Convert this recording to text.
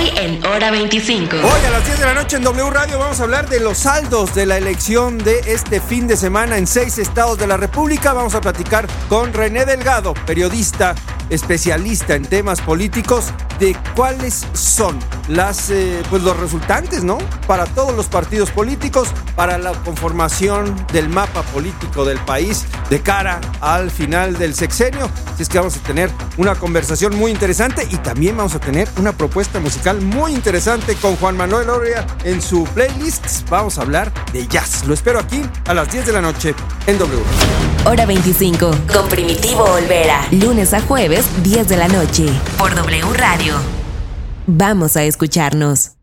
Hoy en Hora 25. Hoy a las 10 de la noche en W Radio vamos a hablar de los saldos de la elección de este fin de semana en seis estados de la República. Vamos a platicar con René Delgado, periodista especialista en temas políticos, de cuáles son las, eh, pues los resultantes, ¿no? Para todos los partidos políticos, para la conformación del mapa político del país de cara al final del sexenio. Así es que vamos a tener una conversación muy interesante y también vamos a tener una propuesta musical muy interesante con Juan Manuel Oria en su playlist. Vamos a hablar de jazz. Lo espero aquí a las 10 de la noche en W. Hora 25 con Primitivo Olvera. Lunes a jueves, 10 de la noche. Por W Radio. Vamos a escucharnos.